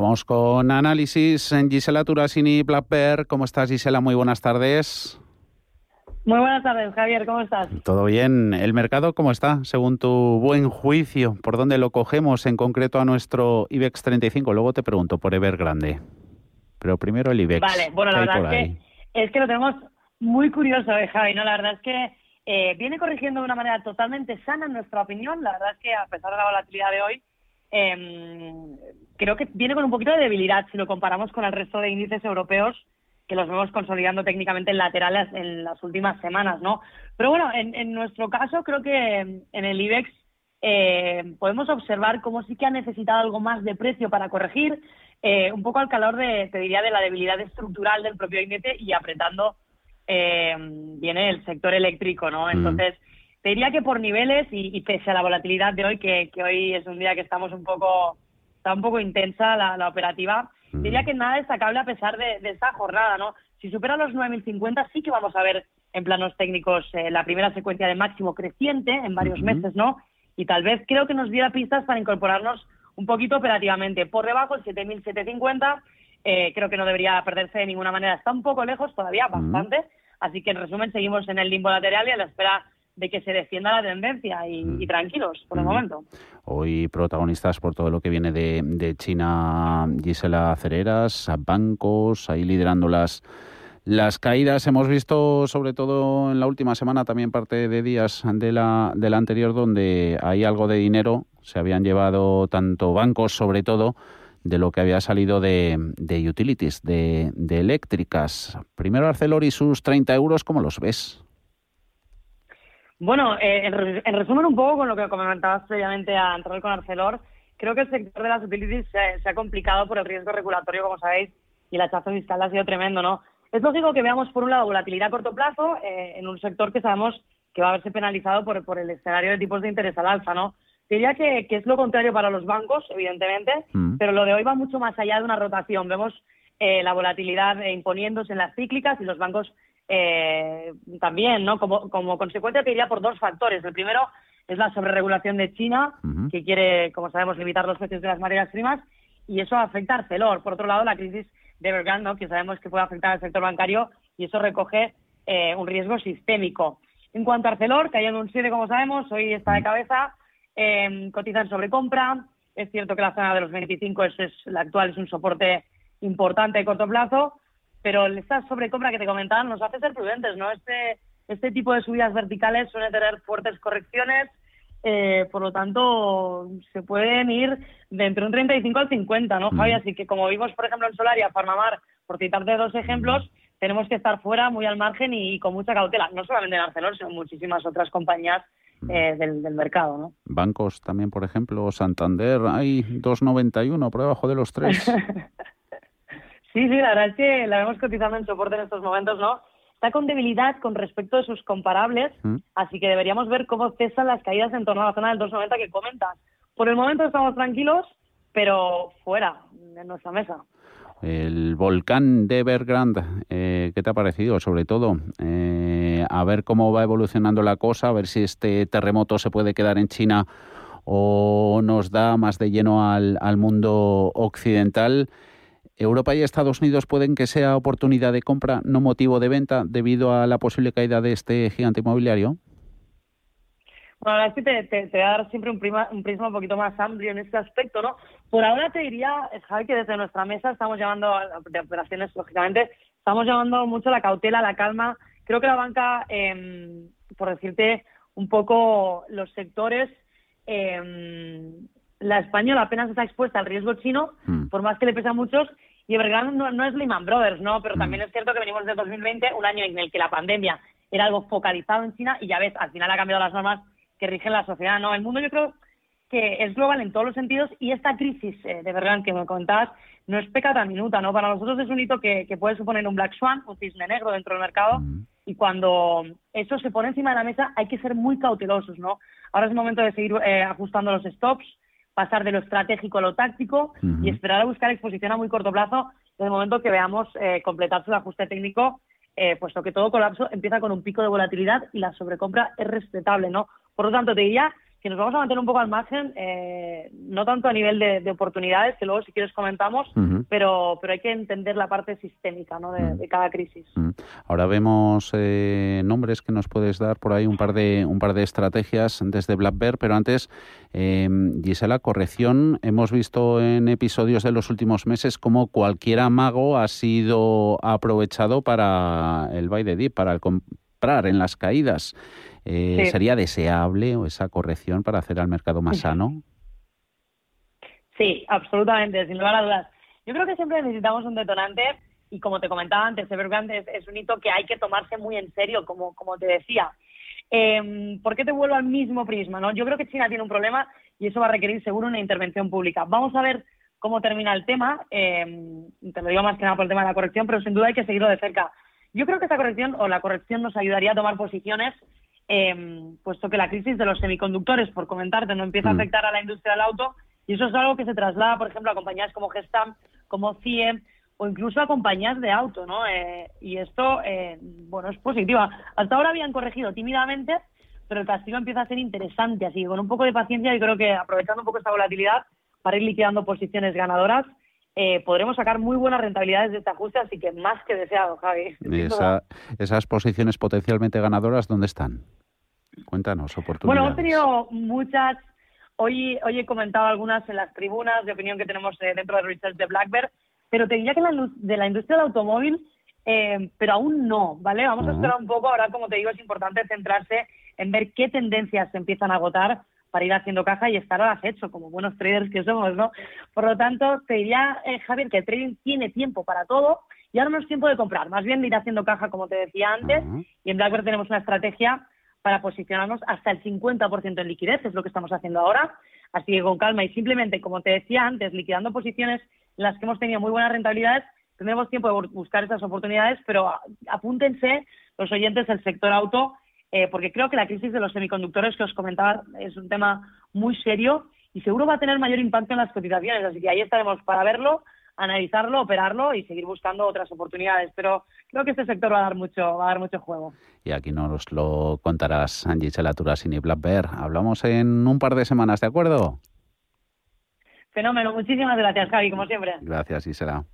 Vamos con análisis. Gisela Turasini, Bear. ¿Cómo estás, Gisela? Muy buenas tardes. Muy buenas tardes, Javier. ¿Cómo estás? Todo bien. ¿El mercado cómo está, según tu buen juicio? ¿Por dónde lo cogemos en concreto a nuestro IBEX 35? Luego te pregunto por Evergrande. Pero primero el IBEX. Vale, bueno, la verdad es que, es que, lo tenemos muy curioso, eh, Javi. ¿no? La verdad es que eh, viene corrigiendo de una manera totalmente sana, en nuestra opinión. La verdad es que, a pesar de la volatilidad de hoy, eh, creo que viene con un poquito de debilidad si lo comparamos con el resto de índices europeos que los vemos consolidando técnicamente en laterales en las últimas semanas, ¿no? Pero bueno, en, nuestro caso creo que en el IBEX eh, podemos observar cómo sí que ha necesitado algo más de precio para corregir, eh, un poco al calor de, te diría, de la debilidad estructural del propio índice y apretando eh, viene el sector eléctrico, ¿no? Mm. Entonces, te diría que por niveles y, pese a la volatilidad de hoy, que, hoy es un día que estamos un poco, está un poco intensa la, operativa, mm. diría que nada destacable a pesar de, esta jornada, ¿no? Si supera los 9.050 sí que vamos a ver en planos técnicos eh, la primera secuencia de máximo creciente en varios meses, ¿no? Y tal vez creo que nos diera pistas para incorporarnos un poquito operativamente. Por debajo, el 7.750, eh, creo que no debería perderse de ninguna manera. Está un poco lejos todavía, bastante. Así que en resumen, seguimos en el limbo lateral y a la espera de que se defienda la tendencia y, mm. tranquilos por el mm. momento. Hoy protagonistas por todo lo que viene de, China, Gisela Cereras, bancos, ahí liderando las las caídas hemos visto, sobre todo en la última semana, también parte de días de la, de la anterior, donde hay algo de dinero, se habían llevado tanto bancos, sobre todo, de lo que había salido de, de utilities, de, de eléctricas. Primero Arcelor y sus 30 euros, ¿cómo los ves? Bueno, eh, en, resumen un poco con lo que comentabas previamente a entrar con Arcelor, creo que el sector de las utilities se, ha complicado por el riesgo regulatorio, como sabéis, y el hachazo fiscal ha sido tremendo, ¿no? Es lógico que veamos, por un lado, volatilidad a corto plazo eh, en un sector que sabemos que va a verse penalizado por, por el escenario de tipos de interés al alza, ¿no? Diría que, que es lo contrario para los bancos, evidentemente, mm. pero lo de hoy va mucho más allá de una rotación. Vemos eh, la volatilidad imponiéndose en las cíclicas y los bancos eh, también, ¿no? Como, como consecuencia te diría por dos factores. El primero es la sobreregulación de China, que quiere, como sabemos, limitar los precios de las materias primas, y eso afecta a Arcelor. Por otro lado, la crisis de Evergrande, que sabemos que puede afectar al sector bancario, y eso recoge eh, un riesgo sistémico. En cuanto a Arcelor, cayendo un 7, como sabemos, hoy está de cabeza, eh, cotiza en sobrecompra. Es cierto que la zona de los 25 es, es la actual, es un soporte importante a corto plazo, pero esta sobrecompra que te comentaba nos hace ser prudentes, ¿no? Este, este tipo de subidas verticales suele tener fuertes correcciones, eh, por lo tanto, se pueden ir de entre un 35 al 50, ¿no, Javi? Así que como vimos, por ejemplo, en Solaria, Farmamar, por citarte dos ejemplos, tenemos que estar fuera, muy al margen y, con mucha cautela. No solamente en Arcelor, sino en muchísimas otras compañías eh, del, del, mercado, ¿no? Bancos también, por ejemplo, Santander, hay 2,91 por debajo de los tres. Sí, sí, la verdad es que la vemos cotizando en soporte en estos momentos, ¿no? Está con debilidad con respecto a sus comparables, mm. así que deberíamos ver cómo cesan las caídas en torno a la zona del 290 que comentas. Por el momento estamos tranquilos, pero fuera de nuestra mesa. El volcán de Evergrande, eh, ¿qué te ha parecido? Sobre todo, eh, a ver cómo va evolucionando la cosa, a ver si este terremoto se puede quedar en China o nos da más de lleno al, al mundo occidental. Europa y Estados Unidos pueden que sea oportunidad de compra, no motivo de venta, debido a la posible caída de este gigante inmobiliario. Bueno, la verdad es que te, voy a dar siempre un, prisma un poquito más amplio en este aspecto, ¿no? Por ahora te diría, Javi, que desde nuestra mesa estamos llamando, de operaciones, lógicamente, estamos llamando mucho la cautela, la calma. Creo que la banca, em, por decirte un poco los sectores, eh, la española apenas está expuesta al riesgo chino, mm. por más que le pesa a muchos, y Evergrande no, no, es Lehman Brothers, ¿no? Pero mm. también es cierto que venimos de 2020, un año en el que la pandemia era algo focalizado en China, y ya ves, al final ha cambiado las normas que rigen la sociedad, ¿no? El mundo yo creo que es global en todos los sentidos, y esta crisis eh, de Evergrande que me comentabas no es pecata minuta, ¿no? Para nosotros es un hito que, puede suponer un black swan, un cisne negro dentro del mercado, mm. y cuando eso se pone encima de la mesa hay que ser muy cautelosos, ¿no? Ahora es el momento de seguir eh, ajustando los stops, pasar de lo estratégico a lo táctico y esperar a buscar exposición a muy corto plazo desde el momento que veamos eh, completarse el ajuste técnico, eh, puesto que todo colapso empieza con un pico de volatilidad y la sobrecompra es respetable, ¿no? Por lo tanto, te diría si nos vamos a mantener un poco al margen, eh, no tanto a nivel de, oportunidades, que luego si quieres comentamos, pero, pero hay que entender la parte sistémica ¿no? de, cada crisis. Ahora vemos eh, nombres que nos puedes dar por ahí, un par de, un par de estrategias desde Black Bear, pero antes, eh, Gisela, corrección, hemos visto en episodios de los últimos meses cómo cualquier amago ha sido aprovechado para el buy de dip, para el comprar en las caídas. Eh, ¿Sería deseable esa corrección para hacer al mercado más sano? Sí, absolutamente, sin lugar a dudas. Yo creo que siempre necesitamos un detonante y como te comentaba antes, Evergrande es, es un hito que hay que tomarse muy en serio, como, como te decía. Eh, ¿Por qué te vuelvo al mismo prisma? ¿no? Yo creo que China tiene un problema y eso va a requerir seguro una intervención pública. Vamos a ver cómo termina el tema. Eh, te lo digo más que nada por el tema de la corrección, pero sin duda hay que seguirlo de cerca. Yo creo que esta corrección o la corrección nos ayudaría a tomar posiciones eh, puesto que la crisis de los semiconductores, por comentarte, no empieza a mm. afectar a la industria del auto, y eso es algo que se traslada, por ejemplo, a compañías como Gestam, como CIE, o incluso a compañías de auto, ¿no? Eh, y esto, eh, bueno, es positivo. Hasta ahora habían corregido tímidamente, pero el castigo empieza a ser interesante, así que con un poco de paciencia y creo que aprovechando un poco esta volatilidad para ir liquidando posiciones ganadoras, eh, podremos sacar muy buenas rentabilidades de este ajuste, así que más que deseado, Javi. esas posiciones potencialmente ganadoras, ¿dónde están? Cuéntanos, oportunidades. Bueno, hemos tenido muchas. Hoy, hoy he comentado algunas en las tribunas de opinión que tenemos eh, dentro del research de Blackbird, pero te diría que la, de la industria del automóvil, eh, pero aún no, ¿vale? Vamos a esperar un poco. Ahora, como te digo, es importante centrarse en ver qué tendencias se empiezan a agotar para ir haciendo caja y estar al acecho, como buenos traders que somos, ¿no? Por lo tanto, te diría, eh, Javier, que el trading tiene tiempo para todo y ahora no es tiempo de comprar, más bien de ir haciendo caja, como te decía antes, y en Blackbird tenemos una estrategia para posicionarnos hasta el 50% en liquidez, es lo que estamos haciendo ahora. Así que con calma y simplemente, como te decía antes, liquidando posiciones en las que hemos tenido muy buenas rentabilidades, tendremos tiempo de buscar esas oportunidades, pero apúntense los oyentes del sector auto, eh, porque creo que la crisis de los semiconductores que os comentaba es un tema muy serio y seguro va a tener mayor impacto en las cotizaciones. Así que ahí estaremos para verlo analizarlo, operarlo y seguir buscando otras oportunidades. Pero creo que este sector va a dar mucho, va a dar mucho juego. Y aquí nos lo contarás, Angie Chelaturasini y Black Bear. Hablamos en un par de semanas, ¿de acuerdo? Fenómeno. Muchísimas gracias, Javi, como siempre. Gracias, Isela.